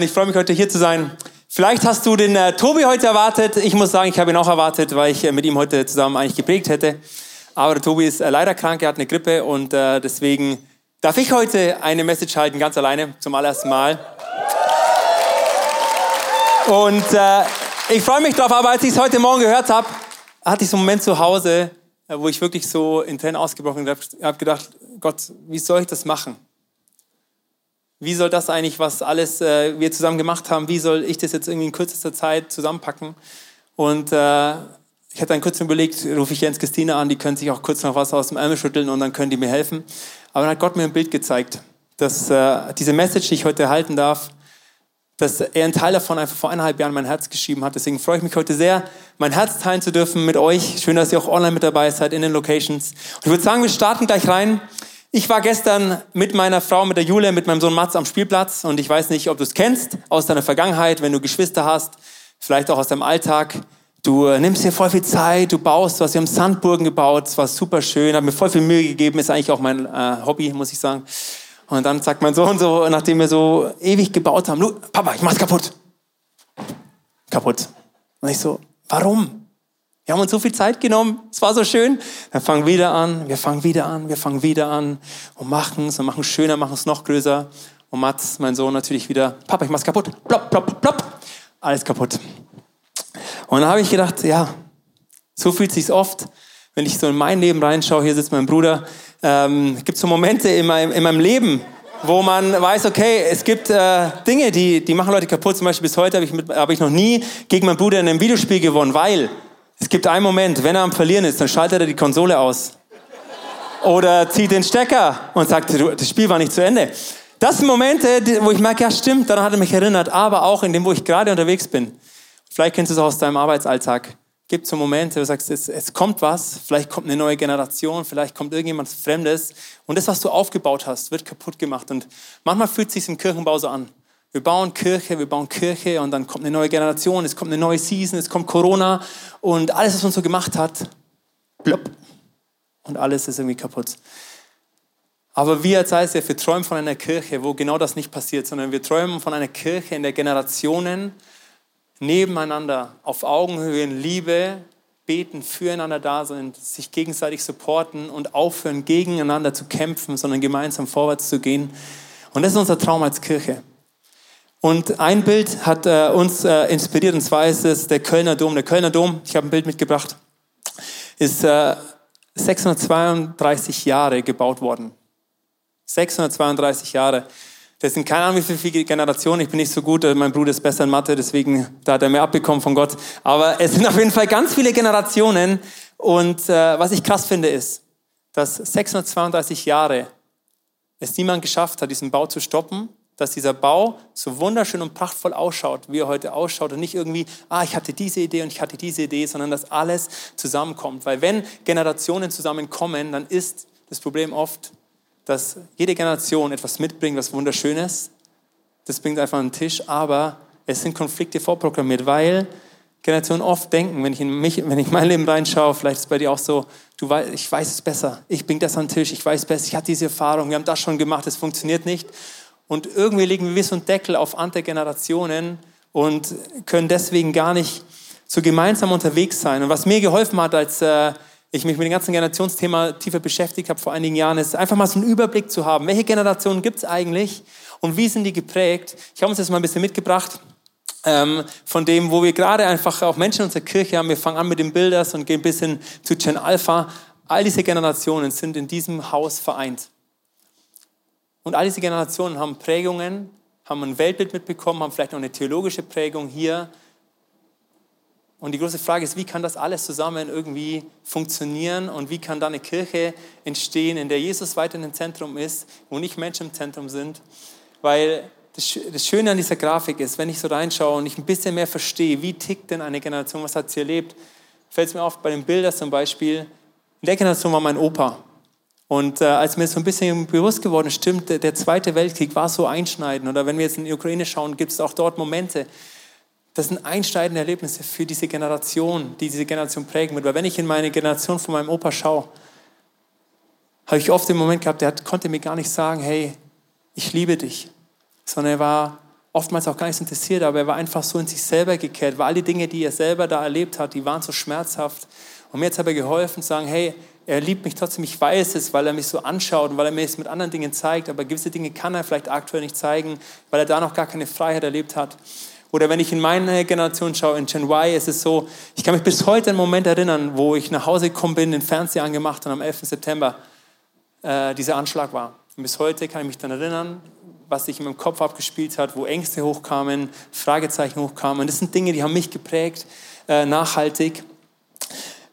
Ich freue mich heute hier zu sein. Vielleicht hast du den äh, Tobi heute erwartet. Ich muss sagen, ich habe ihn auch erwartet, weil ich äh, mit ihm heute zusammen eigentlich geprägt hätte. Aber der Tobi ist äh, leider krank, er hat eine Grippe und äh, deswegen darf ich heute eine Message halten, ganz alleine, zum allerersten Mal. Und äh, ich freue mich drauf, aber als ich es heute Morgen gehört habe, hatte ich so einen Moment zu Hause, äh, wo ich wirklich so in Tränen ausgebrochen. Ich habe gedacht, Gott, wie soll ich das machen? Wie soll das eigentlich, was alles äh, wir zusammen gemacht haben, wie soll ich das jetzt irgendwie in kürzester Zeit zusammenpacken? Und äh, ich hatte dann kurz überlegt, rufe ich Jens Christine an, die können sich auch kurz noch was aus dem Ärmel schütteln und dann können die mir helfen. Aber dann hat Gott mir ein Bild gezeigt, dass äh, diese Message, die ich heute erhalten darf, dass er einen Teil davon einfach vor eineinhalb Jahren mein Herz geschrieben hat. Deswegen freue ich mich heute sehr, mein Herz teilen zu dürfen mit euch. Schön, dass ihr auch online mit dabei seid in den Locations. Und ich würde sagen, wir starten gleich rein. Ich war gestern mit meiner Frau, mit der Jule, mit meinem Sohn Mats am Spielplatz und ich weiß nicht, ob du es kennst aus deiner Vergangenheit, wenn du Geschwister hast, vielleicht auch aus deinem Alltag. Du äh, nimmst dir voll viel Zeit, du baust was. Wir haben Sandburgen gebaut, es war super schön, hat mir voll viel Mühe gegeben, ist eigentlich auch mein äh, Hobby, muss ich sagen. Und dann sagt mein Sohn so, nachdem wir so ewig gebaut haben, Papa, ich mach's kaputt. Kaputt. Und ich so, warum? Wir haben uns so viel Zeit genommen, es war so schön. Dann fangen wir wieder an, wir fangen wieder an, wir fangen wieder an und machen es und machen es schöner, machen es noch größer. Und Mats, mein Sohn, natürlich wieder, Papa, ich mach's kaputt. Plopp, plopp, plopp. Alles kaputt. Und dann habe ich gedacht, ja, so fühlt sich's oft, wenn ich so in mein Leben reinschaue. Hier sitzt mein Bruder. Ähm, gibt so Momente in meinem, in meinem Leben, wo man weiß, okay, es gibt äh, Dinge, die, die machen Leute kaputt. Zum Beispiel bis heute habe ich, mit, hab ich noch nie gegen meinen Bruder in einem Videospiel gewonnen, weil es gibt einen Moment, wenn er am Verlieren ist, dann schaltet er die Konsole aus. Oder zieht den Stecker und sagt, das Spiel war nicht zu Ende. Das sind Momente, wo ich merke, ja stimmt, daran hat er mich erinnert, aber auch in dem, wo ich gerade unterwegs bin. Vielleicht kennst du es auch aus deinem Arbeitsalltag. Gibt so Momente, wo du sagst, es, es kommt was, vielleicht kommt eine neue Generation, vielleicht kommt irgendjemand Fremdes und das, was du aufgebaut hast, wird kaputt gemacht. Und manchmal fühlt es sich im Kirchenbau so an. Wir bauen Kirche, wir bauen Kirche und dann kommt eine neue Generation, es kommt eine neue Season, es kommt Corona und alles, was man so gemacht hat, plopp. Und alles ist irgendwie kaputt. Aber wir als ICF, wir träumen von einer Kirche, wo genau das nicht passiert, sondern wir träumen von einer Kirche, in der Generationen nebeneinander auf Augenhöhe in Liebe beten, füreinander da sind, sich gegenseitig supporten und aufhören, gegeneinander zu kämpfen, sondern gemeinsam vorwärts zu gehen. Und das ist unser Traum als Kirche. Und ein Bild hat äh, uns äh, inspiriert, und zwar ist es der Kölner Dom. Der Kölner Dom, ich habe ein Bild mitgebracht, ist äh, 632 Jahre gebaut worden. 632 Jahre. Das sind keine Ahnung, wie viele Generationen. Ich bin nicht so gut, äh, mein Bruder ist besser in Mathe, deswegen da hat er mehr abbekommen von Gott. Aber es sind auf jeden Fall ganz viele Generationen. Und äh, was ich krass finde, ist, dass 632 Jahre es niemand geschafft hat, diesen Bau zu stoppen dass dieser Bau so wunderschön und prachtvoll ausschaut, wie er heute ausschaut und nicht irgendwie, ah, ich hatte diese Idee und ich hatte diese Idee, sondern dass alles zusammenkommt. Weil wenn Generationen zusammenkommen, dann ist das Problem oft, dass jede Generation etwas mitbringt, was wunderschön ist. Das bringt einfach einen Tisch, aber es sind Konflikte vorprogrammiert, weil Generationen oft denken, wenn ich in mich, wenn ich mein Leben reinschaue, vielleicht ist es bei dir auch so, du weißt, ich weiß es besser, ich bringe das an den Tisch, ich weiß besser, ich hatte diese Erfahrung, wir haben das schon gemacht, es funktioniert nicht. Und irgendwie legen wir so einen Deckel auf andere Generationen und können deswegen gar nicht so gemeinsam unterwegs sein. Und was mir geholfen hat, als äh, ich mich mit dem ganzen Generationsthema tiefer beschäftigt habe vor einigen Jahren, ist einfach mal so einen Überblick zu haben. Welche Generationen gibt es eigentlich und wie sind die geprägt? Ich habe uns das mal ein bisschen mitgebracht. Ähm, von dem, wo wir gerade einfach auch Menschen in unserer Kirche haben. Wir fangen an mit den Bilders und gehen ein bisschen zu Gen Alpha. All diese Generationen sind in diesem Haus vereint. Und all diese Generationen haben Prägungen, haben ein Weltbild mitbekommen, haben vielleicht noch eine theologische Prägung hier. Und die große Frage ist, wie kann das alles zusammen irgendwie funktionieren und wie kann da eine Kirche entstehen, in der Jesus weiter im Zentrum ist, wo nicht Menschen im Zentrum sind? Weil das Schöne an dieser Grafik ist, wenn ich so reinschaue und ich ein bisschen mehr verstehe, wie tickt denn eine Generation, was hat sie erlebt, fällt es mir auf bei den Bildern zum Beispiel. In der Generation war mein Opa. Und äh, als mir so ein bisschen bewusst geworden stimmt, der, der, Zweite Weltkrieg war so einschneidend. Oder wenn wir jetzt in die Ukraine schauen, gibt es auch dort Momente. Das sind einschneidende Erlebnisse für diese Generation, die diese Generation prägen wird. Weil wenn ich in meine Generation von meinem Opa schaue, habe ich oft den Moment gehabt, der konnte mir gar nicht sagen, hey, ich liebe dich. Sondern er war oftmals auch gar nicht interessiert, aber er war einfach so in sich selber gekehrt, weil all die Dinge, die er selber da erlebt hat, die waren so schmerzhaft. Und mir hat er geholfen zu sagen, hey, er liebt mich trotzdem, ich weiß es, weil er mich so anschaut und weil er mir es mit anderen Dingen zeigt, aber gewisse Dinge kann er vielleicht aktuell nicht zeigen, weil er da noch gar keine Freiheit erlebt hat. Oder wenn ich in meine Generation schaue, in Gen Y, ist es so, ich kann mich bis heute an einen Moment erinnern, wo ich nach Hause gekommen bin, den Fernseher angemacht und am 11. September äh, dieser Anschlag war. Und bis heute kann ich mich dann erinnern, was sich in meinem Kopf abgespielt hat, wo Ängste hochkamen, Fragezeichen hochkamen. Und das sind Dinge, die haben mich geprägt, äh, nachhaltig.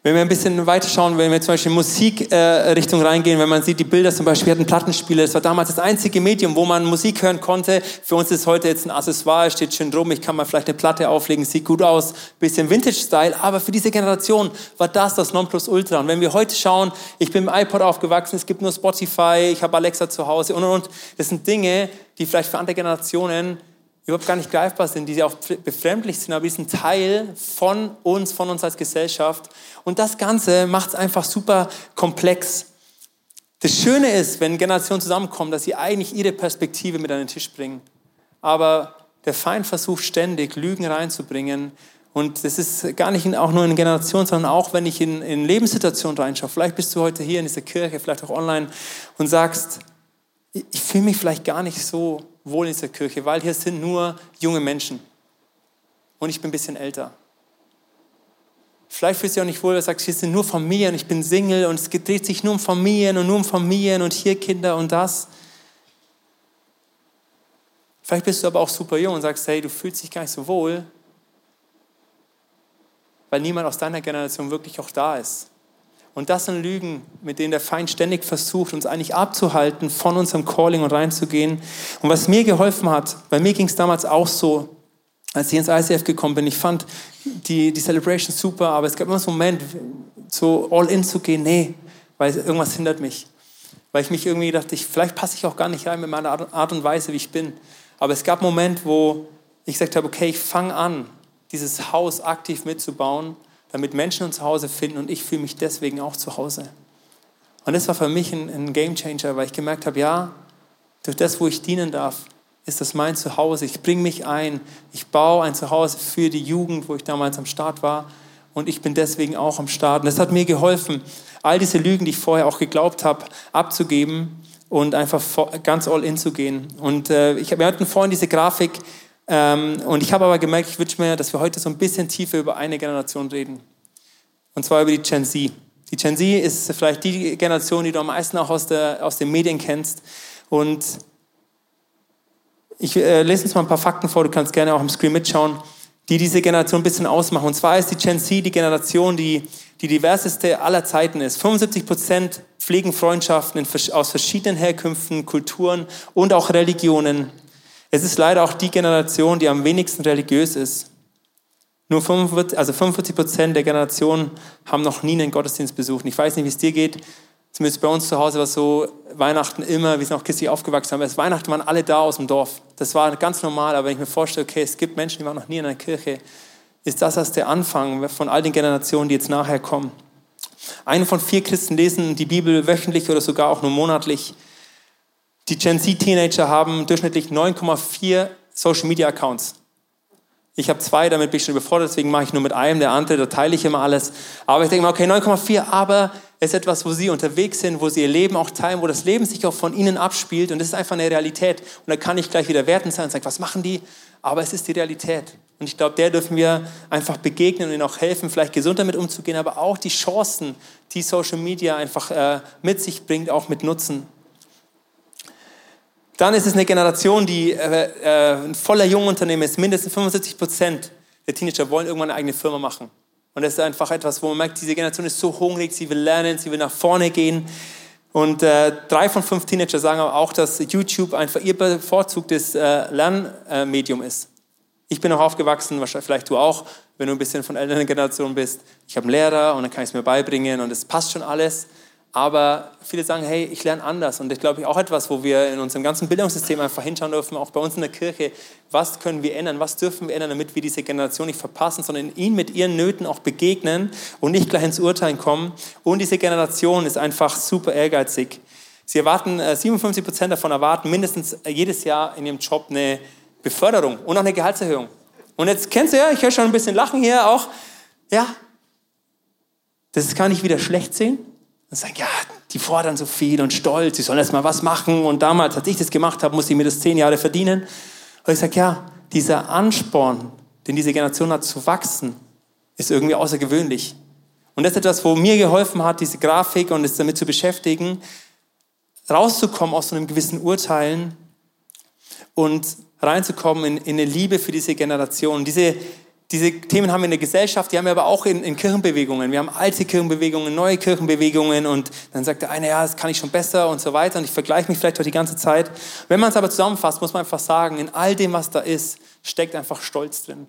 Wenn wir ein bisschen weiter schauen, wenn wir zum Beispiel in Musikrichtung äh, reingehen, wenn man sieht, die Bilder zum Beispiel, wir hatten Plattenspieler, das war damals das einzige Medium, wo man Musik hören konnte. Für uns ist heute jetzt ein Accessoire, steht schön drum, ich kann mal vielleicht eine Platte auflegen, sieht gut aus, bisschen Vintage-Style, aber für diese Generation war das das Nonplusultra. Und wenn wir heute schauen, ich bin im iPod aufgewachsen, es gibt nur Spotify, ich habe Alexa zu Hause und und und, das sind Dinge, die vielleicht für andere Generationen überhaupt gar nicht greifbar sind, die auch befremdlich sind, aber die sind Teil von uns, von uns als Gesellschaft. Und das Ganze macht es einfach super komplex. Das Schöne ist, wenn Generationen zusammenkommen, dass sie eigentlich ihre Perspektive mit an den Tisch bringen. Aber der Feind versucht ständig, Lügen reinzubringen. Und das ist gar nicht auch nur in Generationen, sondern auch, wenn ich in, in Lebenssituationen reinschaue. Vielleicht bist du heute hier in dieser Kirche, vielleicht auch online und sagst, ich fühle mich vielleicht gar nicht so wohl in dieser Kirche, weil hier sind nur junge Menschen. Und ich bin ein bisschen älter. Vielleicht fühlst du dich auch nicht wohl, weil du sagst, hier sind nur Familien, ich bin Single und es dreht sich nur um Familien und nur um Familien und hier Kinder und das. Vielleicht bist du aber auch super jung und sagst, hey, du fühlst dich gar nicht so wohl, weil niemand aus deiner Generation wirklich auch da ist. Und das sind Lügen, mit denen der Feind ständig versucht, uns eigentlich abzuhalten, von unserem Calling und reinzugehen. Und was mir geholfen hat, bei mir ging es damals auch so, als ich ins ICF gekommen bin, ich fand die, die Celebration super, aber es gab immer so einen Moment, so all in zu gehen, nee, weil irgendwas hindert mich. Weil ich mich irgendwie dachte, ich, vielleicht passe ich auch gar nicht rein mit meiner Art und Weise, wie ich bin. Aber es gab einen Moment, wo ich gesagt habe, okay, ich fange an, dieses Haus aktiv mitzubauen damit Menschen ein Zuhause finden und ich fühle mich deswegen auch zu Hause. Und das war für mich ein, ein Game Changer, weil ich gemerkt habe, ja, durch das, wo ich dienen darf, ist das mein Zuhause. Ich bringe mich ein, ich baue ein Zuhause für die Jugend, wo ich damals am Start war und ich bin deswegen auch am Start. Und das hat mir geholfen, all diese Lügen, die ich vorher auch geglaubt habe, abzugeben und einfach ganz all in zu gehen. Und äh, ich, wir hatten vorhin diese Grafik, ähm, und ich habe aber gemerkt, ich wünsche mir, dass wir heute so ein bisschen tiefer über eine Generation reden. Und zwar über die Gen Z. Die Gen Z ist vielleicht die Generation, die du am meisten auch aus, der, aus den Medien kennst. Und ich äh, lese uns mal ein paar Fakten vor, du kannst gerne auch im Screen mitschauen, die diese Generation ein bisschen ausmachen. Und zwar ist die Gen Z die Generation, die die diverseste aller Zeiten ist. 75 Prozent pflegen Freundschaften in, aus verschiedenen Herkünften, Kulturen und auch Religionen. Es ist leider auch die Generation, die am wenigsten religiös ist. Nur 45, also 45 Prozent der Generation haben noch nie einen Gottesdienst besucht. Ich weiß nicht, wie es dir geht. Zumindest bei uns zu Hause war es so, Weihnachten immer, wir sind auch christlich aufgewachsen, aber Weihnachten waren alle da aus dem Dorf. Das war ganz normal, aber wenn ich mir vorstelle, okay, es gibt Menschen, die waren noch nie in einer Kirche, ist das erst der Anfang von all den Generationen, die jetzt nachher kommen. Eine von vier Christen lesen die Bibel wöchentlich oder sogar auch nur monatlich. Die Gen Z-Teenager haben durchschnittlich 9,4 Social-Media-Accounts. Ich habe zwei, damit bin ich schon überfordert, deswegen mache ich nur mit einem, der andere, da teile ich immer alles. Aber ich denke mal, okay, 9,4, aber es ist etwas, wo sie unterwegs sind, wo sie ihr Leben auch teilen, wo das Leben sich auch von ihnen abspielt und das ist einfach eine Realität. Und da kann ich gleich wieder werten sein und sagen, was machen die? Aber es ist die Realität. Und ich glaube, der dürfen wir einfach begegnen und ihnen auch helfen, vielleicht gesund damit umzugehen, aber auch die Chancen, die Social Media einfach äh, mit sich bringt, auch mit nutzen. Dann ist es eine Generation, die äh, äh, voller Jungunternehmen ist. Mindestens 75 Prozent der Teenager wollen irgendwann eine eigene Firma machen. Und das ist einfach etwas, wo man merkt, diese Generation ist so hungrig, sie will lernen, sie will nach vorne gehen. Und äh, drei von fünf Teenager sagen aber auch, dass YouTube einfach ihr bevorzugtes äh, Lernmedium ist. Ich bin auch aufgewachsen, wahrscheinlich vielleicht du auch, wenn du ein bisschen von älteren Generationen bist. Ich habe einen Lehrer und dann kann ich es mir beibringen und es passt schon alles. Aber viele sagen, hey, ich lerne anders. Und ich glaube, auch etwas, wo wir in unserem ganzen Bildungssystem einfach hinschauen dürfen, auch bei uns in der Kirche, was können wir ändern, was dürfen wir ändern, damit wir diese Generation nicht verpassen, sondern ihnen mit ihren Nöten auch begegnen und nicht gleich ins Urteilen kommen. Und diese Generation ist einfach super ehrgeizig. Sie erwarten, 57 äh, Prozent davon erwarten mindestens jedes Jahr in ihrem Job eine Beförderung und auch eine Gehaltserhöhung. Und jetzt kennst du ja, ich höre schon ein bisschen Lachen hier auch. Ja, das kann ich wieder schlecht sehen. Und sagen, ja, die fordern so viel und stolz, sie sollen erst mal was machen. Und damals, als ich das gemacht habe, musste ich mir das zehn Jahre verdienen. Und ich sage, ja, dieser Ansporn, den diese Generation hat zu wachsen, ist irgendwie außergewöhnlich. Und das ist etwas, wo mir geholfen hat, diese Grafik und es damit zu beschäftigen, rauszukommen aus so einem gewissen Urteilen und reinzukommen in, in eine Liebe für diese Generation. Diese, diese Themen haben wir in der Gesellschaft, die haben wir aber auch in, in, Kirchenbewegungen. Wir haben alte Kirchenbewegungen, neue Kirchenbewegungen und dann sagt der eine, ja, das kann ich schon besser und so weiter und ich vergleiche mich vielleicht auch die ganze Zeit. Wenn man es aber zusammenfasst, muss man einfach sagen, in all dem, was da ist, steckt einfach Stolz drin.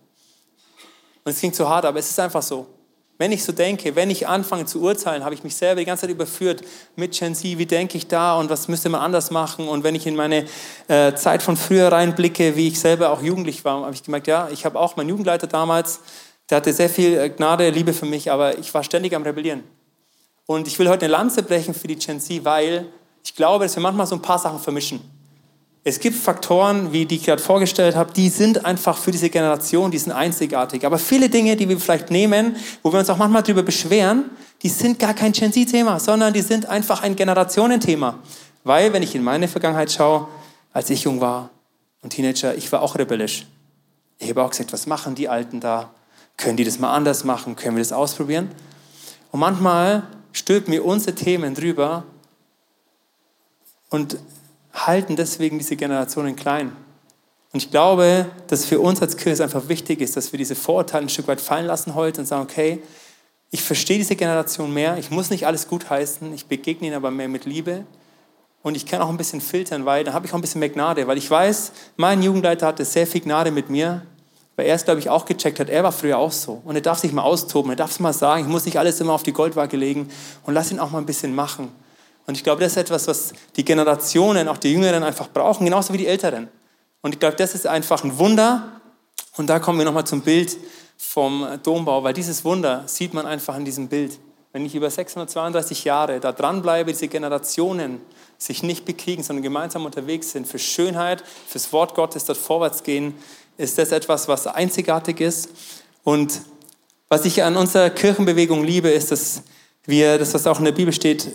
Und es klingt so hart, aber es ist einfach so. Wenn ich so denke, wenn ich anfange zu urteilen, habe ich mich selber die ganze Zeit überführt mit Gen Z, wie denke ich da und was müsste man anders machen? Und wenn ich in meine äh, Zeit von früher reinblicke, wie ich selber auch jugendlich war, habe ich gemerkt, ja, ich habe auch meinen Jugendleiter damals, der hatte sehr viel äh, Gnade, Liebe für mich, aber ich war ständig am Rebellieren. Und ich will heute eine Lanze brechen für die Gen Z, weil ich glaube, dass wir manchmal so ein paar Sachen vermischen. Es gibt Faktoren, wie die ich gerade vorgestellt habe, die sind einfach für diese Generation, die sind einzigartig. Aber viele Dinge, die wir vielleicht nehmen, wo wir uns auch manchmal darüber beschweren, die sind gar kein Gen Z-Thema, sondern die sind einfach ein Generationenthema. Weil, wenn ich in meine Vergangenheit schaue, als ich jung war und Teenager, ich war auch rebellisch. Ich habe auch gesagt, was machen die Alten da? Können die das mal anders machen? Können wir das ausprobieren? Und manchmal stülpen wir unsere Themen drüber und halten deswegen diese Generationen klein. Und ich glaube, dass für uns als Kirche einfach wichtig ist, dass wir diese Vorurteile ein Stück weit fallen lassen heute und sagen, okay, ich verstehe diese Generation mehr, ich muss nicht alles gut heißen, ich begegne ihnen aber mehr mit Liebe. Und ich kann auch ein bisschen filtern, weil dann habe ich auch ein bisschen mehr Gnade, weil ich weiß, mein Jugendleiter hatte sehr viel Gnade mit mir, weil er es, glaube ich, auch gecheckt hat, er war früher auch so. Und er darf sich mal austoben, er darf es mal sagen, ich muss nicht alles immer auf die Goldwaage legen. Und lass ihn auch mal ein bisschen machen. Und ich glaube, das ist etwas, was die Generationen, auch die Jüngeren einfach brauchen, genauso wie die Älteren. Und ich glaube, das ist einfach ein Wunder. Und da kommen wir nochmal zum Bild vom Dombau, weil dieses Wunder sieht man einfach in diesem Bild. Wenn ich über 632 Jahre da dranbleibe, diese Generationen sich nicht bekriegen, sondern gemeinsam unterwegs sind, für Schönheit, fürs Wort Gottes dort vorwärts gehen, ist das etwas, was einzigartig ist. Und was ich an unserer Kirchenbewegung liebe, ist, dass wir, das was auch in der Bibel steht,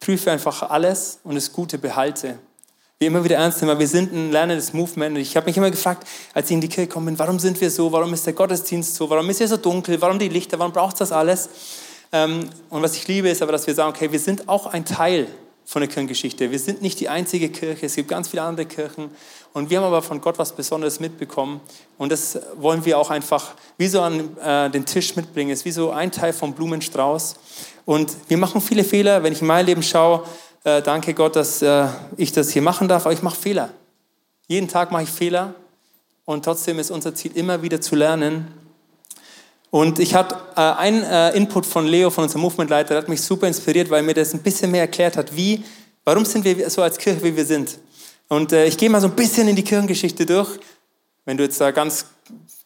prüfe einfach alles und das Gute behalte. Wir immer wieder ernst nehmen, weil wir sind ein lernendes Movement. Und ich habe mich immer gefragt, als ich in die Kirche gekommen bin, warum sind wir so? Warum ist der Gottesdienst so? Warum ist hier so dunkel? Warum die Lichter? Warum braucht es das alles? Ähm, und was ich liebe, ist aber, dass wir sagen, okay, wir sind auch ein Teil von der Kirchengeschichte. Wir sind nicht die einzige Kirche, es gibt ganz viele andere Kirchen und wir haben aber von Gott was Besonderes mitbekommen und das wollen wir auch einfach wie so an äh, den Tisch mitbringen. Es ist wie so ein Teil vom Blumenstrauß und wir machen viele Fehler. Wenn ich in mein Leben schaue, äh, danke Gott, dass äh, ich das hier machen darf, aber ich mache Fehler. Jeden Tag mache ich Fehler und trotzdem ist unser Ziel immer wieder zu lernen und ich hatte äh, einen äh, Input von Leo, von unserem Movementleiter, der hat mich super inspiriert, weil mir das ein bisschen mehr erklärt hat, wie, warum sind wir so als Kirche, wie wir sind. Und äh, ich gehe mal so ein bisschen in die Kirchengeschichte durch. Wenn du jetzt da ganz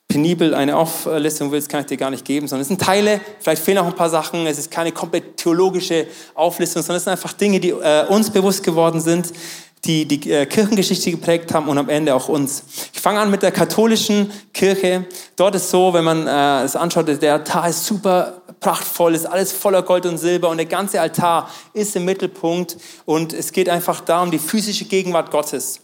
penibel eine Auflistung willst, kann ich dir gar nicht geben, sondern es sind Teile, vielleicht fehlen auch ein paar Sachen, es ist keine komplett theologische Auflistung, sondern es sind einfach Dinge, die äh, uns bewusst geworden sind, die die äh, Kirchengeschichte geprägt haben und am Ende auch uns. Ich fange an mit der katholischen Kirche. Dort ist so, wenn man äh, es anschaut, der Altar ist super prachtvoll, ist alles voller Gold und Silber und der ganze Altar ist im Mittelpunkt und es geht einfach darum, die physische Gegenwart Gottes.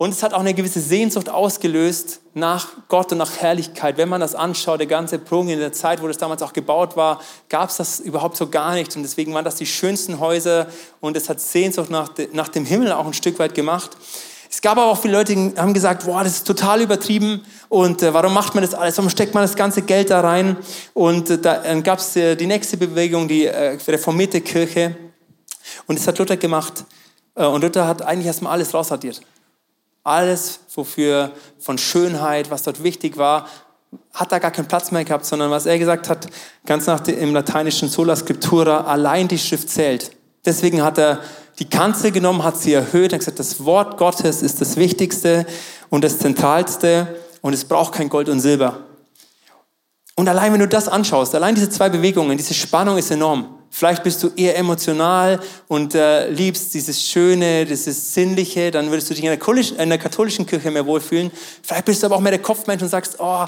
Und es hat auch eine gewisse Sehnsucht ausgelöst nach Gott und nach Herrlichkeit. Wenn man das anschaut, der ganze Prung in der Zeit, wo das damals auch gebaut war, gab es das überhaupt so gar nicht. Und deswegen waren das die schönsten Häuser und es hat Sehnsucht nach, nach dem Himmel auch ein Stück weit gemacht. Es gab aber auch viele Leute, die haben gesagt, boah, das ist total übertrieben und äh, warum macht man das alles? Warum steckt man das ganze Geld da rein? Und äh, dann gab es äh, die nächste Bewegung, die äh, reformierte Kirche. Und das hat Luther gemacht. Äh, und Luther hat eigentlich erstmal alles rausradiert. Alles, wofür von Schönheit, was dort wichtig war, hat da gar keinen Platz mehr gehabt, sondern was er gesagt hat, ganz nach dem, im lateinischen Sola Scriptura, allein die Schrift zählt. Deswegen hat er die Kanzel genommen, hat sie erhöht und gesagt, das Wort Gottes ist das Wichtigste und das Zentralste und es braucht kein Gold und Silber. Und allein wenn du das anschaust, allein diese zwei Bewegungen, diese Spannung ist enorm. Vielleicht bist du eher emotional und äh, liebst dieses Schöne, dieses Sinnliche, dann würdest du dich in der, in der katholischen Kirche mehr wohlfühlen. Vielleicht bist du aber auch mehr der Kopfmensch und sagst, oh,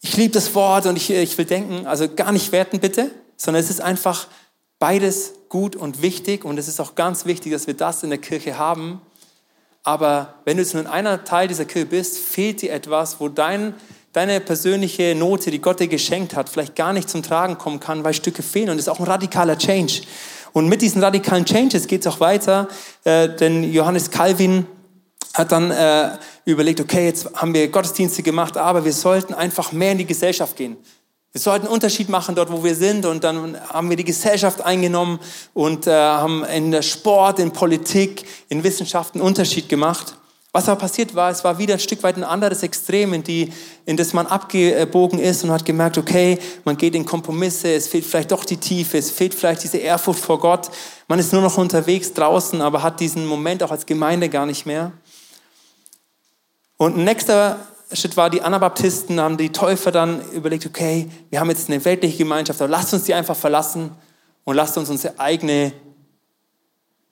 ich liebe das Wort und ich, ich will denken. Also gar nicht werten bitte, sondern es ist einfach beides gut und wichtig und es ist auch ganz wichtig, dass wir das in der Kirche haben. Aber wenn du jetzt nur in einer Teil dieser Kirche bist, fehlt dir etwas, wo dein, deine persönliche Note, die Gott dir geschenkt hat, vielleicht gar nicht zum Tragen kommen kann, weil Stücke fehlen. Und das ist auch ein radikaler Change. Und mit diesen radikalen Changes geht es auch weiter, äh, denn Johannes Calvin hat dann äh, überlegt, okay, jetzt haben wir Gottesdienste gemacht, aber wir sollten einfach mehr in die Gesellschaft gehen. Wir sollten einen Unterschied machen dort, wo wir sind. Und dann haben wir die Gesellschaft eingenommen und äh, haben in der Sport, in Politik, in Wissenschaft einen Unterschied gemacht. Was aber passiert war, es war wieder ein Stück weit ein anderes Extrem, in, die, in das man abgebogen ist und hat gemerkt, okay, man geht in Kompromisse, es fehlt vielleicht doch die Tiefe, es fehlt vielleicht diese Ehrfurcht vor Gott. Man ist nur noch unterwegs draußen, aber hat diesen Moment auch als Gemeinde gar nicht mehr. Und ein nächster Schritt war, die Anabaptisten haben die Täufer dann überlegt, okay, wir haben jetzt eine weltliche Gemeinschaft, aber lasst uns die einfach verlassen und lasst uns unsere eigene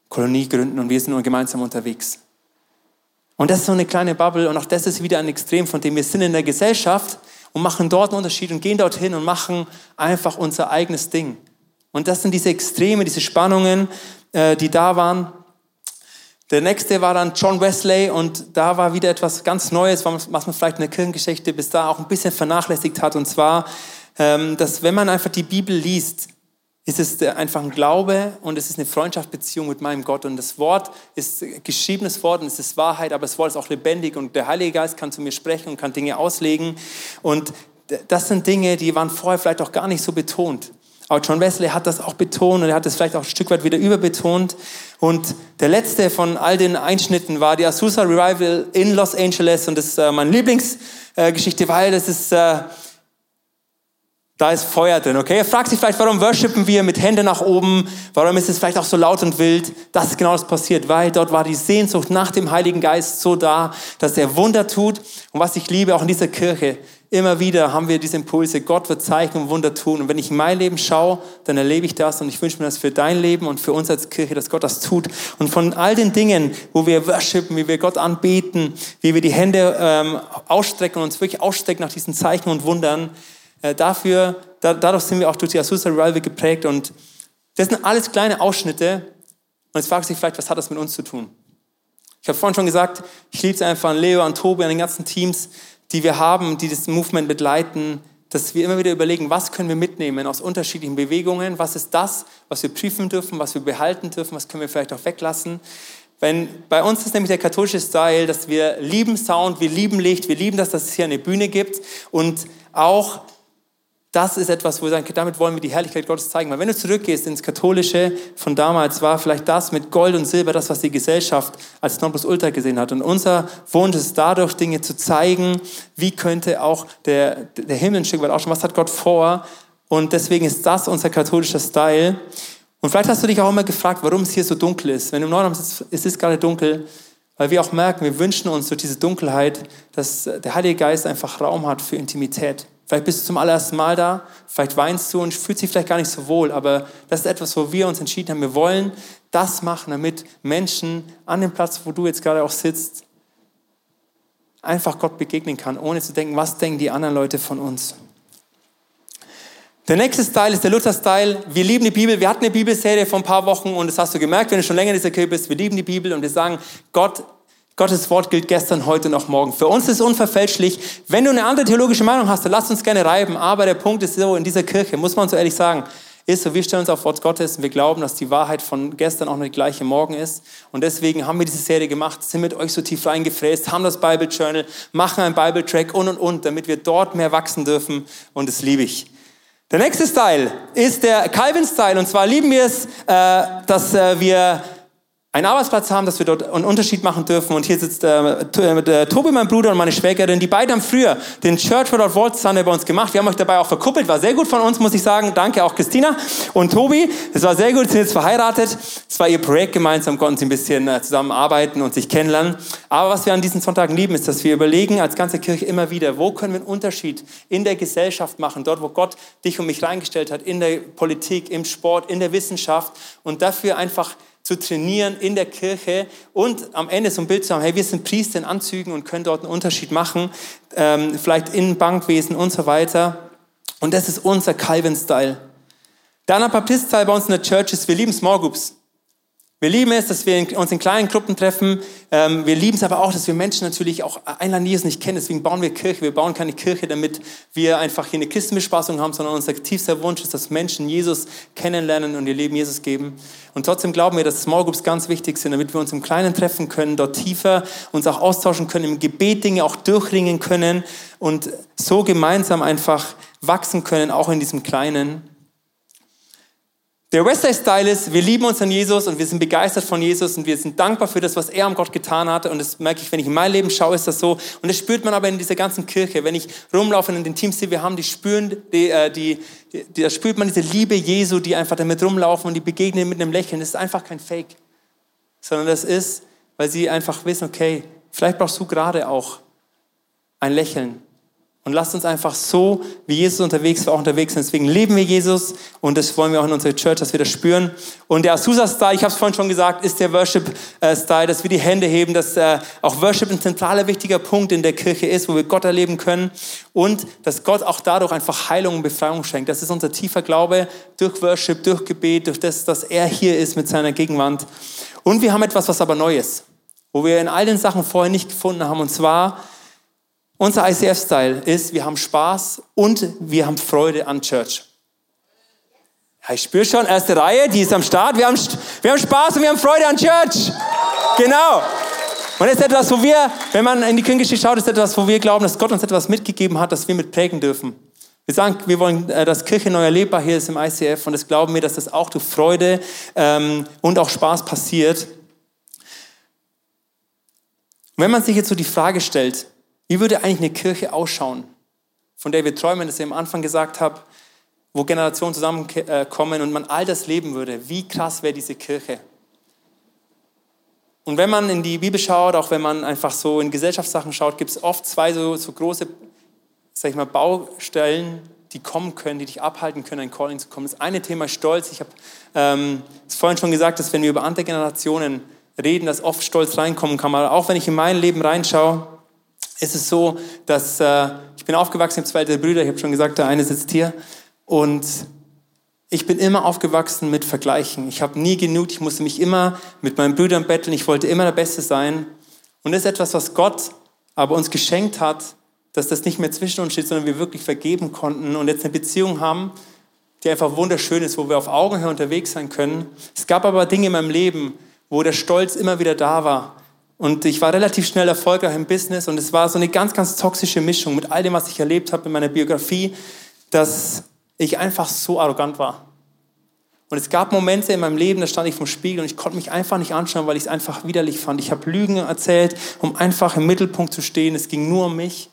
Kolonie gründen und wir sind nur gemeinsam unterwegs. Und das ist so eine kleine Bubble und auch das ist wieder ein Extrem, von dem wir sind in der Gesellschaft und machen dort einen Unterschied und gehen dorthin und machen einfach unser eigenes Ding. Und das sind diese Extreme, diese Spannungen, äh, die da waren. Der nächste war dann John Wesley und da war wieder etwas ganz Neues, was man vielleicht in der Kirchengeschichte bis da auch ein bisschen vernachlässigt hat. Und zwar, ähm, dass wenn man einfach die Bibel liest, ist es einfach ein Glaube und es ist eine Freundschaftsbeziehung mit meinem Gott. Und das Wort ist geschriebenes Wort und es ist Wahrheit, aber das Wort ist auch lebendig und der Heilige Geist kann zu mir sprechen und kann Dinge auslegen. Und das sind Dinge, die waren vorher vielleicht auch gar nicht so betont. Aber John Wesley hat das auch betont und er hat es vielleicht auch ein Stück weit wieder überbetont. Und der letzte von all den Einschnitten war die Azusa Revival in Los Angeles und das ist äh, meine Lieblingsgeschichte, weil das ist, äh, da ist Feuer drin, okay? Er fragt sich vielleicht, warum worshipen wir mit Händen nach oben? Warum ist es vielleicht auch so laut und wild? Das ist genau das passiert, weil dort war die Sehnsucht nach dem Heiligen Geist so da, dass er Wunder tut. Und was ich liebe, auch in dieser Kirche, Immer wieder haben wir diese Impulse, Gott wird Zeichen und Wunder tun. Und wenn ich in mein Leben schaue, dann erlebe ich das und ich wünsche mir das für dein Leben und für uns als Kirche, dass Gott das tut. Und von all den Dingen, wo wir worshipen, wie wir Gott anbeten, wie wir die Hände ähm, ausstrecken und uns wirklich ausstrecken nach diesen Zeichen und Wundern, äh, dafür, da, dadurch sind wir auch durch die Azusa Revival geprägt. Und das sind alles kleine Ausschnitte. Und jetzt fragt sich vielleicht, was hat das mit uns zu tun? Ich habe vorhin schon gesagt, ich liebe es einfach an Leo, an Tobi, an den ganzen Teams, die wir haben, die das Movement begleiten, dass wir immer wieder überlegen, was können wir mitnehmen aus unterschiedlichen Bewegungen, was ist das, was wir prüfen dürfen, was wir behalten dürfen, was können wir vielleicht auch weglassen. Wenn, bei uns ist nämlich der katholische Style, dass wir lieben Sound, wir lieben Licht, wir lieben, dass es hier eine Bühne gibt und auch das ist etwas, wo wir sagen, damit wollen wir die Herrlichkeit Gottes zeigen. Weil wenn du zurückgehst ins Katholische von damals, war vielleicht das mit Gold und Silber das, was die Gesellschaft als Nonplusultra gesehen hat. Und unser Wunsch ist dadurch, Dinge zu zeigen, wie könnte auch der, der Himmel ein Stück weit ausschauen, was hat Gott vor. Und deswegen ist das unser katholischer Style. Und vielleicht hast du dich auch immer gefragt, warum es hier so dunkel ist. Wenn du im Norden sitzt, es gerade dunkel, weil wir auch merken, wir wünschen uns durch diese Dunkelheit, dass der Heilige Geist einfach Raum hat für Intimität. Vielleicht bist du zum allerersten Mal da, vielleicht weinst du und fühlst dich vielleicht gar nicht so wohl, aber das ist etwas, wo wir uns entschieden haben, wir wollen das machen, damit Menschen an dem Platz, wo du jetzt gerade auch sitzt, einfach Gott begegnen kann, ohne zu denken, was denken die anderen Leute von uns. Der nächste Style ist der Luther-Style. Wir lieben die Bibel. Wir hatten eine Bibelserie vor ein paar Wochen und das hast du gemerkt, wenn du schon länger in dieser Kirche bist. Wir lieben die Bibel und wir sagen, Gott Gottes Wort gilt gestern, heute und auch morgen. Für uns ist es unverfälschlich. Wenn du eine andere theologische Meinung hast, dann lass uns gerne reiben. Aber der Punkt ist so, in dieser Kirche, muss man so ehrlich sagen, ist so, wir stellen uns auf Wort Gottes und wir glauben, dass die Wahrheit von gestern auch noch die gleiche morgen ist. Und deswegen haben wir diese Serie gemacht, sind mit euch so tief reingefräst, haben das Bible Journal, machen einen Bible Track und und und, damit wir dort mehr wachsen dürfen. Und das liebe ich. Der nächste Style ist der Calvin Style. Und zwar lieben wir es, äh, dass äh, wir einen Arbeitsplatz haben, dass wir dort einen Unterschied machen dürfen. Und hier sitzt äh, äh Tobi, mein Bruder, und meine Schwägerin. Die beiden haben früher den Church Without Walls Sunday bei uns gemacht. Wir haben euch dabei auch verkuppelt. War sehr gut von uns, muss ich sagen. Danke auch Christina und Tobi. Es war sehr gut, sind jetzt verheiratet. Es war ihr Projekt gemeinsam, konnten sie ein bisschen äh, zusammenarbeiten und sich kennenlernen. Aber was wir an diesen Sonntagen lieben, ist, dass wir überlegen als ganze Kirche immer wieder, wo können wir einen Unterschied in der Gesellschaft machen, dort, wo Gott dich und mich reingestellt hat, in der Politik, im Sport, in der Wissenschaft und dafür einfach zu trainieren in der Kirche und am Ende so ein Bild zu haben, hey, wir sind Priester in Anzügen und können dort einen Unterschied machen, ähm, vielleicht in Bankwesen und so weiter. Und das ist unser Calvin-Style. Der Anabaptist-Style bei uns in der Church ist, wir lieben Small Groups. Wir lieben es, dass wir uns in kleinen Gruppen treffen. Ähm, wir lieben es aber auch, dass wir Menschen natürlich auch einladen, die Jesus nicht kennen. Deswegen bauen wir Kirche. Wir bauen keine Kirche, damit wir einfach hier eine Christenbespaßung haben, sondern unser tiefster Wunsch ist, dass Menschen Jesus kennenlernen und ihr Leben Jesus geben. Und trotzdem glauben wir, dass Small Groups ganz wichtig sind, damit wir uns im Kleinen treffen können, dort tiefer uns auch austauschen können, im Gebet Dinge auch durchringen können und so gemeinsam einfach wachsen können, auch in diesem Kleinen. Der Westside-Style ist, wir lieben uns an Jesus und wir sind begeistert von Jesus und wir sind dankbar für das, was er am Gott getan hat. Und das merke ich, wenn ich in mein Leben schaue, ist das so. Und das spürt man aber in dieser ganzen Kirche. Wenn ich rumlaufe in den Teams, die wir haben, die spüren, die, äh, die, die, da spürt man diese Liebe Jesu, die einfach damit rumlaufen und die begegnen mit einem Lächeln. Das ist einfach kein Fake, sondern das ist, weil sie einfach wissen, okay, vielleicht brauchst du gerade auch ein Lächeln und lasst uns einfach so, wie Jesus unterwegs war, auch unterwegs sein. Deswegen leben wir Jesus und das wollen wir auch in unserer Church, dass wir das spüren. Und der Azusa-Style, ich habe es vorhin schon gesagt, ist der Worship-Style, dass wir die Hände heben, dass äh, auch Worship ein zentraler, wichtiger Punkt in der Kirche ist, wo wir Gott erleben können und dass Gott auch dadurch einfach Heilung und Befreiung schenkt. Das ist unser tiefer Glaube durch Worship, durch Gebet, durch das, dass er hier ist mit seiner Gegenwart. Und wir haben etwas, was aber neu ist, wo wir in all den Sachen vorher nicht gefunden haben, und zwar unser ICF-Style ist, wir haben Spaß und wir haben Freude an Church. Ja, ich spüre schon, erste Reihe, die ist am Start. Wir haben, wir haben Spaß und wir haben Freude an Church. Genau. Und das ist etwas, wo wir, wenn man in die Kirchengeschichte schaut, ist etwas, wo wir glauben, dass Gott uns etwas mitgegeben hat, das wir mit prägen dürfen. Wir sagen, wir wollen, äh, dass Kirche neu erlebbar hier ist im ICF und das glauben wir, dass das auch durch Freude ähm, und auch Spaß passiert. Und wenn man sich jetzt so die Frage stellt, wie würde eigentlich eine Kirche ausschauen, von der wir träumen, dass ich am Anfang gesagt habe, wo Generationen zusammenkommen und man all das leben würde? Wie krass wäre diese Kirche? Und wenn man in die Bibel schaut, auch wenn man einfach so in Gesellschaftssachen schaut, gibt es oft zwei so, so große, sag ich mal, Baustellen, die kommen können, die dich abhalten können, ein Calling zu kommen. Das eine Thema ist Stolz. Ich habe ähm, es vorhin schon gesagt, dass wenn wir über andere Generationen reden, dass oft Stolz reinkommen kann. Aber auch wenn ich in mein Leben reinschaue, ist es so, dass äh, ich bin aufgewachsen, ich habe zwei Brüder, ich habe schon gesagt, der eine sitzt hier. Und ich bin immer aufgewachsen mit Vergleichen. Ich habe nie genug, ich musste mich immer mit meinen Brüdern betteln, ich wollte immer der Beste sein. Und das ist etwas, was Gott aber uns geschenkt hat, dass das nicht mehr zwischen uns steht, sondern wir wirklich vergeben konnten und jetzt eine Beziehung haben, die einfach wunderschön ist, wo wir auf Augenhöhe unterwegs sein können. Es gab aber Dinge in meinem Leben, wo der Stolz immer wieder da war, und ich war relativ schnell erfolgreich im Business und es war so eine ganz, ganz toxische Mischung mit all dem, was ich erlebt habe in meiner Biografie, dass ich einfach so arrogant war. Und es gab Momente in meinem Leben, da stand ich vom Spiegel und ich konnte mich einfach nicht anschauen, weil ich es einfach widerlich fand. Ich habe Lügen erzählt, um einfach im Mittelpunkt zu stehen. Es ging nur um mich.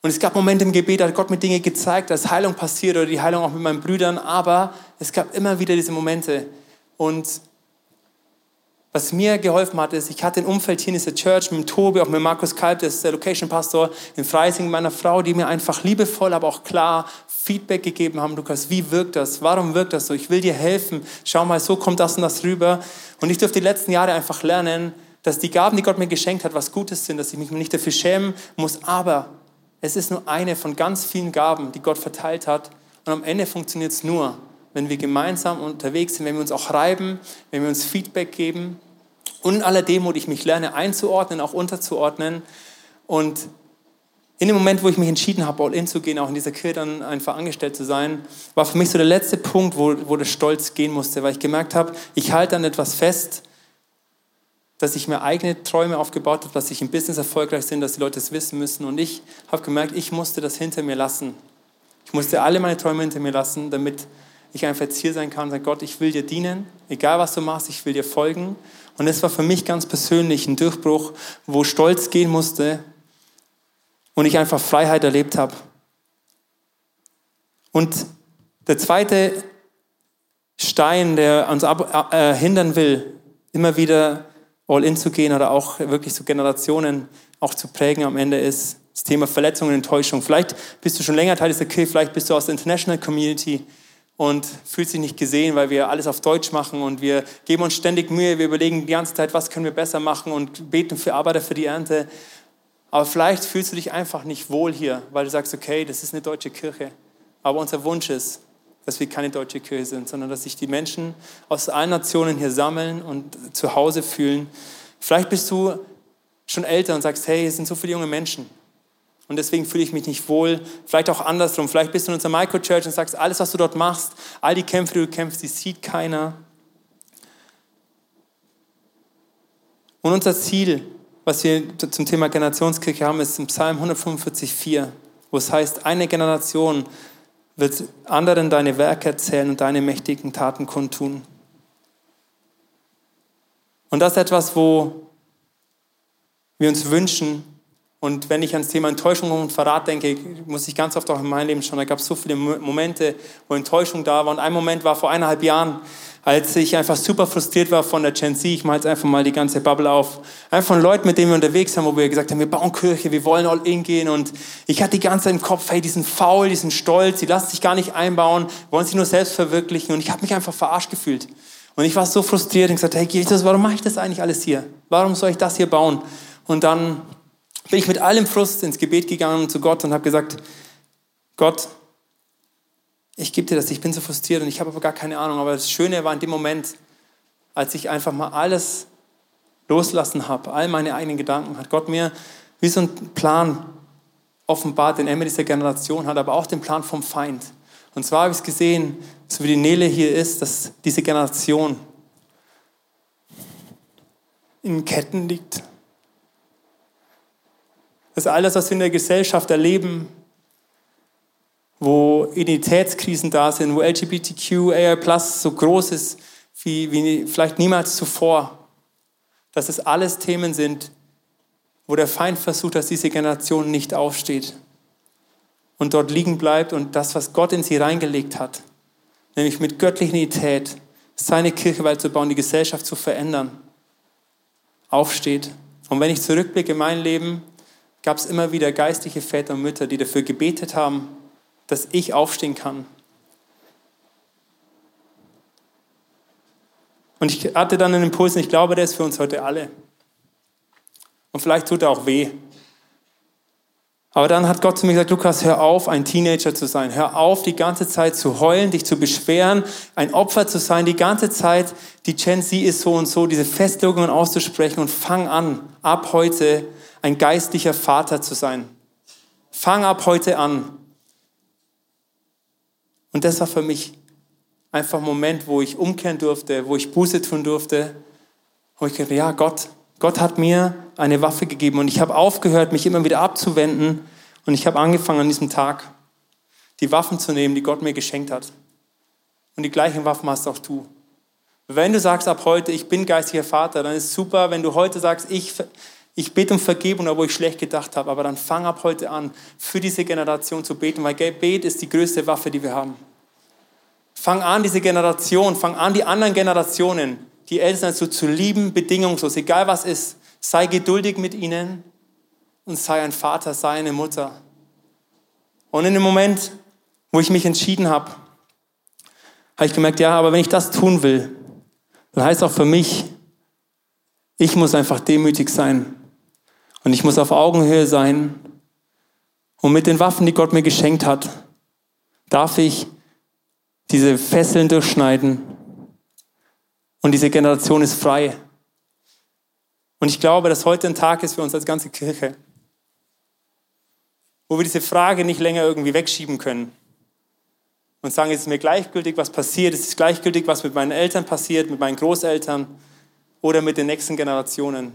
Und es gab Momente im Gebet, da hat Gott mir Dinge gezeigt, dass Heilung passiert oder die Heilung auch mit meinen Brüdern, aber es gab immer wieder diese Momente. Und was mir geholfen hat, ist, ich hatte ein Umfeld hier in dieser Church mit Tobi, auch mit Markus Kalb, der ist der Location Pastor in Freising, meiner Frau, die mir einfach liebevoll, aber auch klar Feedback gegeben haben, Lukas, wie wirkt das? Warum wirkt das so? Ich will dir helfen. Schau mal, so kommt das und das rüber. Und ich durfte die letzten Jahre einfach lernen, dass die Gaben, die Gott mir geschenkt hat, was Gutes sind, dass ich mich nicht dafür schämen muss. Aber es ist nur eine von ganz vielen Gaben, die Gott verteilt hat. Und am Ende funktioniert es nur, wenn wir gemeinsam unterwegs sind, wenn wir uns auch reiben, wenn wir uns Feedback geben und in aller Demut ich mich lerne einzuordnen, auch unterzuordnen und in dem Moment, wo ich mich entschieden habe, all in zu gehen, auch in dieser Kirche dann einfach angestellt zu sein, war für mich so der letzte Punkt, wo, wo der Stolz gehen musste, weil ich gemerkt habe, ich halte an etwas fest, dass ich mir eigene Träume aufgebaut habe, dass ich im Business erfolgreich bin, dass die Leute es wissen müssen. Und ich habe gemerkt, ich musste das hinter mir lassen. Ich musste alle meine Träume hinter mir lassen, damit ich einfach jetzt hier sein kann und sagen, Gott, ich will dir dienen, egal was du machst, ich will dir folgen. Und das war für mich ganz persönlich ein Durchbruch, wo Stolz gehen musste und ich einfach Freiheit erlebt habe. Und der zweite Stein, der uns ab, äh, hindern will, immer wieder all in zu gehen oder auch wirklich so Generationen auch zu prägen am Ende ist das Thema Verletzung und Enttäuschung. Vielleicht bist du schon länger Teil dieser Kirche, vielleicht bist du aus der International Community und fühlst dich nicht gesehen, weil wir alles auf Deutsch machen und wir geben uns ständig Mühe, wir überlegen die ganze Zeit, was können wir besser machen und beten für Arbeiter für die Ernte. Aber vielleicht fühlst du dich einfach nicht wohl hier, weil du sagst, okay, das ist eine deutsche Kirche. Aber unser Wunsch ist, dass wir keine deutsche Kirche sind, sondern dass sich die Menschen aus allen Nationen hier sammeln und zu Hause fühlen. Vielleicht bist du schon älter und sagst, hey, es sind so viele junge Menschen und deswegen fühle ich mich nicht wohl. Vielleicht auch andersrum. Vielleicht bist du in unserer Microchurch und sagst, alles, was du dort machst, all die Kämpfe, die du kämpfst, die sieht keiner. Und unser Ziel, was wir zum Thema Generationskirche haben, ist im Psalm 145,4, wo es heißt, eine Generation wird anderen deine Werke erzählen und deine mächtigen Taten kundtun. Und das ist etwas, wo wir uns wünschen, und wenn ich ans Thema Enttäuschung und Verrat denke, muss ich ganz oft auch in meinem Leben schauen. Da gab es so viele Momente, wo Enttäuschung da war. Und ein Moment war vor eineinhalb Jahren, als ich einfach super frustriert war von der Gen Z. Ich mache jetzt einfach mal die ganze Bubble auf. Einfach von Leuten, mit denen wir unterwegs sind, wo wir gesagt haben, wir bauen Kirche, wir wollen all in gehen. Und ich hatte die ganze Zeit im Kopf, hey, die sind faul, die sind stolz, die lassen sich gar nicht einbauen, wollen sich nur selbst verwirklichen. Und ich habe mich einfach verarscht gefühlt. Und ich war so frustriert und gesagt, hey, Jesus, warum mache ich das eigentlich alles hier? Warum soll ich das hier bauen? Und dann bin ich mit allem Frust ins Gebet gegangen zu Gott und habe gesagt, Gott, ich gebe dir das, ich bin so frustriert und ich habe aber gar keine Ahnung. Aber das Schöne war in dem Moment, als ich einfach mal alles loslassen habe, all meine eigenen Gedanken, hat Gott mir wie so einen Plan offenbart, den er mit dieser Generation hat, aber auch den Plan vom Feind. Und zwar habe ich es gesehen, so wie die Nele hier ist, dass diese Generation in Ketten liegt dass all das, was wir in der Gesellschaft erleben, wo Identitätskrisen da sind, wo LGBTQ, AI so groß ist wie, wie vielleicht niemals zuvor, dass es alles Themen sind, wo der Feind versucht, dass diese Generation nicht aufsteht und dort liegen bleibt und das, was Gott in sie reingelegt hat, nämlich mit göttlicher Identität seine Kirche weiterzubauen, die Gesellschaft zu verändern, aufsteht. Und wenn ich zurückblicke in mein Leben, gab es immer wieder geistliche Väter und Mütter, die dafür gebetet haben, dass ich aufstehen kann. Und ich hatte dann einen Impuls und ich glaube, der ist für uns heute alle. Und vielleicht tut er auch weh. Aber dann hat Gott zu mir gesagt, Lukas, hör auf, ein Teenager zu sein. Hör auf, die ganze Zeit zu heulen, dich zu beschweren, ein Opfer zu sein, die ganze Zeit, die Gen Z ist so und so, diese Festlegungen auszusprechen und fang an, ab heute ein geistlicher Vater zu sein. Fang ab heute an. Und das war für mich einfach ein Moment, wo ich umkehren durfte, wo ich Buße tun durfte, wo ich dachte, ja, Gott, Gott hat mir eine Waffe gegeben und ich habe aufgehört, mich immer wieder abzuwenden und ich habe angefangen an diesem Tag, die Waffen zu nehmen, die Gott mir geschenkt hat. Und die gleichen Waffen hast auch du. Wenn du sagst ab heute, ich bin geistiger Vater, dann ist super, wenn du heute sagst, ich, ich bete um Vergebung, wo ich schlecht gedacht habe, aber dann fang ab heute an, für diese Generation zu beten, weil Gebet ist die größte Waffe, die wir haben. Fang an, diese Generation, fang an, die anderen Generationen, die Eltern so zu lieben, bedingungslos, egal was ist. Sei geduldig mit ihnen und sei ein Vater, sei eine Mutter. Und in dem Moment, wo ich mich entschieden habe, habe ich gemerkt, ja, aber wenn ich das tun will, dann heißt auch für mich, ich muss einfach demütig sein. Und ich muss auf Augenhöhe sein. Und mit den Waffen, die Gott mir geschenkt hat, darf ich diese Fesseln durchschneiden. Und diese Generation ist frei. Und ich glaube, dass heute ein Tag ist für uns als ganze Kirche, wo wir diese Frage nicht länger irgendwie wegschieben können und sagen, es ist mir gleichgültig, was passiert, es ist gleichgültig, was mit meinen Eltern passiert, mit meinen Großeltern oder mit den nächsten Generationen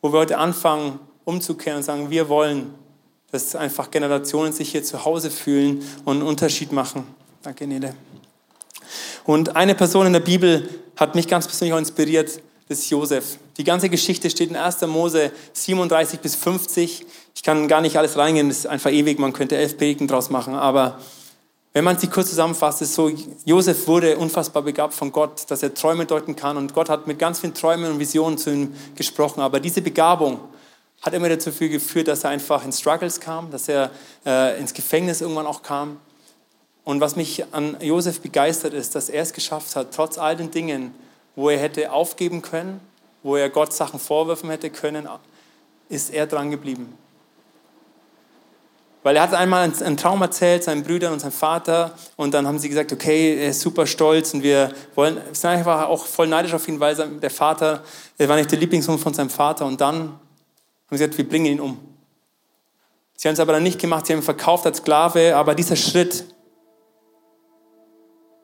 wo wir heute anfangen, umzukehren und sagen, wir wollen, dass einfach Generationen sich hier zu Hause fühlen und einen Unterschied machen. Danke, Nele. Und eine Person in der Bibel hat mich ganz persönlich auch inspiriert, das ist Josef. Die ganze Geschichte steht in 1. Mose 37 bis 50. Ich kann gar nicht alles reingehen, das ist einfach ewig, man könnte elf Predigten draus machen, aber wenn man sie kurz zusammenfasst, ist so, Josef wurde unfassbar begabt von Gott, dass er Träume deuten kann und Gott hat mit ganz vielen Träumen und Visionen zu ihm gesprochen, aber diese Begabung hat immer dazu geführt, dass er einfach in Struggles kam, dass er äh, ins Gefängnis irgendwann auch kam. Und was mich an Josef begeistert ist, dass er es geschafft hat, trotz all den Dingen, wo er hätte aufgeben können, wo er Gott Sachen vorwerfen hätte können, ist er dran geblieben. Weil er hat einmal einen Traum erzählt, seinen Brüdern und seinem Vater, und dann haben sie gesagt, okay, er ist super stolz und wir wollen, sind einfach auch voll neidisch auf ihn, weil der Vater, er war nicht der Lieblingssohn von seinem Vater. Und dann haben sie gesagt, wir bringen ihn um. Sie haben es aber dann nicht gemacht, sie haben ihn verkauft als Sklave, aber dieser Schritt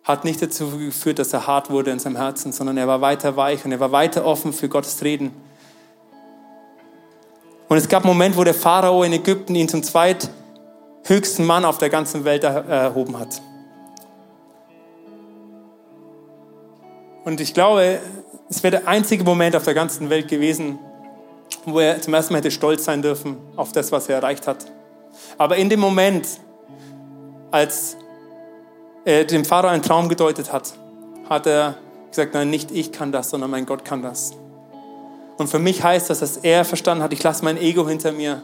hat nicht dazu geführt, dass er hart wurde in seinem Herzen, sondern er war weiter weich und er war weiter offen für Gottes Reden. Und es gab einen Moment, wo der Pharao in Ägypten ihn zum zweithöchsten Mann auf der ganzen Welt erhoben hat. Und ich glaube, es wäre der einzige Moment auf der ganzen Welt gewesen, wo er zum ersten Mal hätte stolz sein dürfen auf das, was er erreicht hat. Aber in dem Moment, als er dem Pharao einen Traum gedeutet hat, hat er gesagt, nein, nicht ich kann das, sondern mein Gott kann das. Und für mich heißt das, dass er verstanden hat, ich lasse mein Ego hinter mir.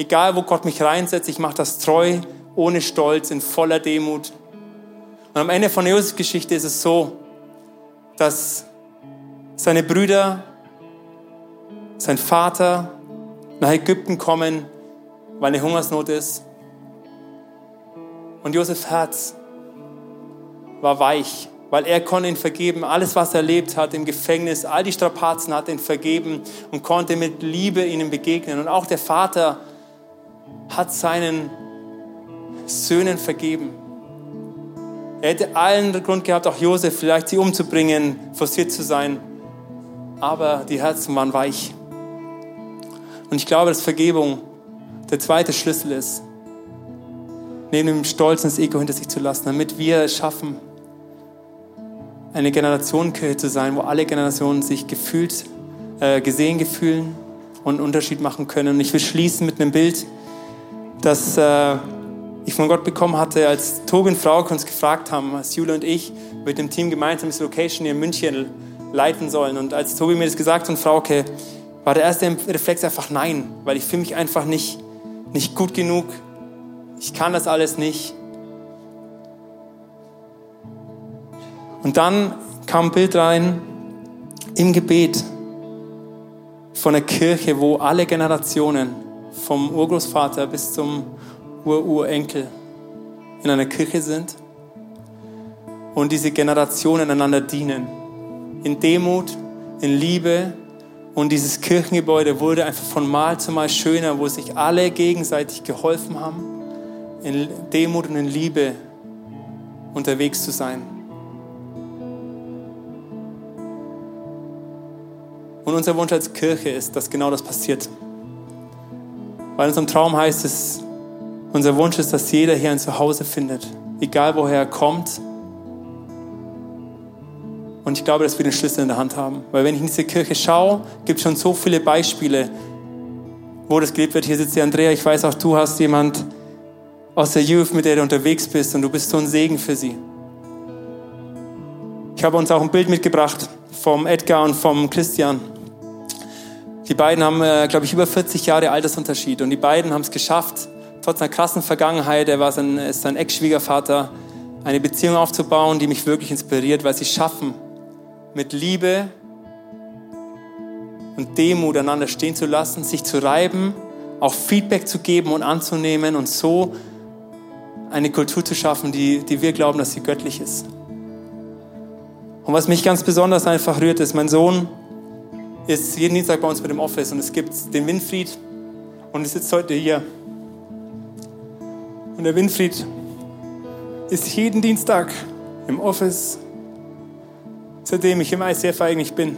Egal, wo Gott mich reinsetzt, ich mache das treu, ohne Stolz, in voller Demut. Und am Ende von der Josef-Geschichte ist es so, dass seine Brüder, sein Vater nach Ägypten kommen, weil eine Hungersnot ist. Und Josefs Herz war weich, weil er konnte ihn vergeben. Alles, was er erlebt hat im Gefängnis, all die Strapazen hat ihn vergeben und konnte mit Liebe ihnen begegnen. Und auch der Vater hat seinen Söhnen vergeben. Er hätte allen Grund gehabt, auch Josef vielleicht sie umzubringen, forciert zu sein. Aber die Herzen waren weich. Und ich glaube, dass Vergebung der zweite Schlüssel ist, neben dem Stolz und das Ego hinter sich zu lassen, damit wir es schaffen, eine Generationenkirche zu sein, wo alle Generationen sich gefühlt, äh, gesehen gefühlen und einen Unterschied machen können. Und ich will schließen mit einem Bild, das äh, ich von Gott bekommen hatte, als Tobi und Frauke uns gefragt haben, als Jule und ich mit dem Team gemeinsam das Location hier in München leiten sollen. Und als Tobi mir das gesagt hat und Frauke, war der erste Reflex einfach nein, weil ich fühle mich einfach nicht, nicht gut genug. Ich kann das alles nicht. Und dann kam ein Bild rein im Gebet von der Kirche, wo alle Generationen vom Urgroßvater bis zum Ururenkel in einer Kirche sind und diese Generationen einander dienen. In Demut, in Liebe und dieses Kirchengebäude wurde einfach von Mal zu Mal schöner, wo sich alle gegenseitig geholfen haben, in Demut und in Liebe unterwegs zu sein. Und unser Wunsch als Kirche ist, dass genau das passiert. Weil in unserem Traum heißt es, unser Wunsch ist, dass jeder hier ein Zuhause findet, egal woher er kommt. Und ich glaube, dass wir den Schlüssel in der Hand haben. Weil wenn ich in diese Kirche schaue, gibt es schon so viele Beispiele, wo das gelebt wird. Hier sitzt die Andrea. Ich weiß auch, du hast jemand aus der Youth, mit der du unterwegs bist und du bist so ein Segen für sie. Ich habe uns auch ein Bild mitgebracht vom Edgar und vom Christian. Die beiden haben, äh, glaube ich, über 40 Jahre Altersunterschied und die beiden haben es geschafft, trotz einer krassen Vergangenheit, er war sein, ist sein Ex-Schwiegervater, eine Beziehung aufzubauen, die mich wirklich inspiriert, weil sie schaffen, mit Liebe und Demut einander stehen zu lassen, sich zu reiben, auch Feedback zu geben und anzunehmen und so eine Kultur zu schaffen, die, die wir glauben, dass sie göttlich ist. Und was mich ganz besonders einfach rührt, ist, mein Sohn ist jeden Dienstag bei uns mit dem Office und es gibt den Winfried und ist sitzt heute hier. Und der Winfried ist jeden Dienstag im Office, seitdem ich im ICF eigentlich bin.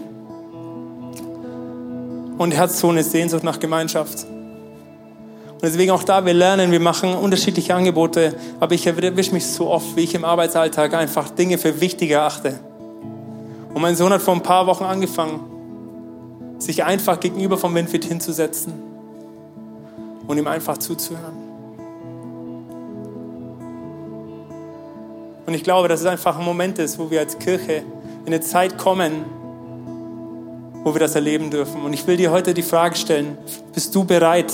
Und er hat so eine Sehnsucht nach Gemeinschaft. Und deswegen auch da, wir lernen, wir machen unterschiedliche Angebote, aber ich erwische mich so oft, wie ich im Arbeitsalltag einfach Dinge für wichtiger achte. Und mein Sohn hat vor ein paar Wochen angefangen, sich einfach gegenüber vom Winfried hinzusetzen und ihm einfach zuzuhören. Und ich glaube, dass es einfach ein Moment ist, wo wir als Kirche in eine Zeit kommen, wo wir das erleben dürfen. Und ich will dir heute die Frage stellen, bist du bereit,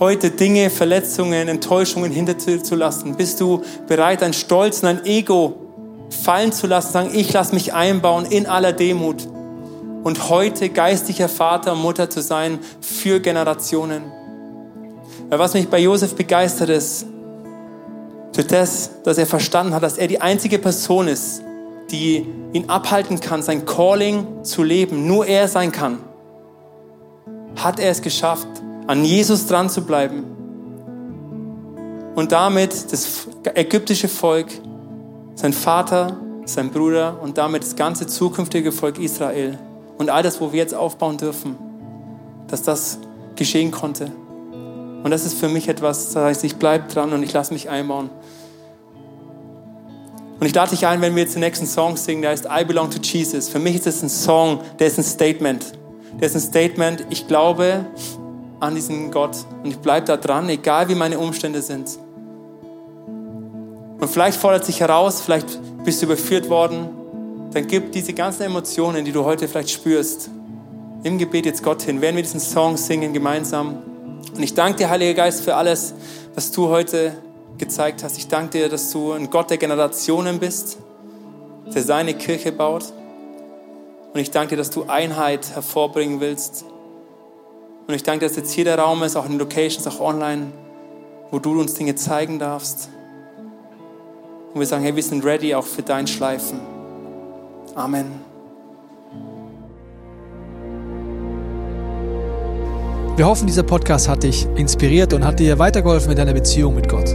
heute Dinge, Verletzungen, Enttäuschungen hinter dir zu lassen? Bist du bereit, dein Stolz und dein Ego fallen zu lassen, sagen, ich lasse mich einbauen in aller Demut und heute geistlicher Vater und Mutter zu sein für Generationen? Weil was mich bei Josef begeistert ist, für das, dass er verstanden hat, dass er die einzige Person ist, die ihn abhalten kann, sein Calling zu leben, nur er sein kann, hat er es geschafft, an Jesus dran zu bleiben und damit das ägyptische Volk, sein Vater, sein Bruder und damit das ganze zukünftige Volk Israel und all das, wo wir jetzt aufbauen dürfen, dass das geschehen konnte. Und das ist für mich etwas, das heißt, ich bleibe dran und ich lasse mich einbauen. Und ich lade dich ein, wenn wir jetzt den nächsten Song singen, der heißt I Belong to Jesus. Für mich ist es ein Song, der ist ein Statement. Der ist ein Statement, ich glaube an diesen Gott und ich bleibe da dran, egal wie meine Umstände sind. Und vielleicht fordert sich heraus, vielleicht bist du überführt worden, dann gib diese ganzen Emotionen, die du heute vielleicht spürst, im Gebet jetzt Gott hin. Werden wir diesen Song singen gemeinsam. Und ich danke dir, Heiliger Geist, für alles, was du heute gezeigt hast. Ich danke dir, dass du ein Gott der Generationen bist, der seine Kirche baut. Und ich danke dir, dass du Einheit hervorbringen willst. Und ich danke dir, dass jetzt hier der Raum ist, auch in Locations, auch online, wo du uns Dinge zeigen darfst. Und wir sagen, hey, wir sind ready auch für dein Schleifen. Amen. Wir hoffen, dieser Podcast hat dich inspiriert und hat dir weitergeholfen in deiner Beziehung mit Gott.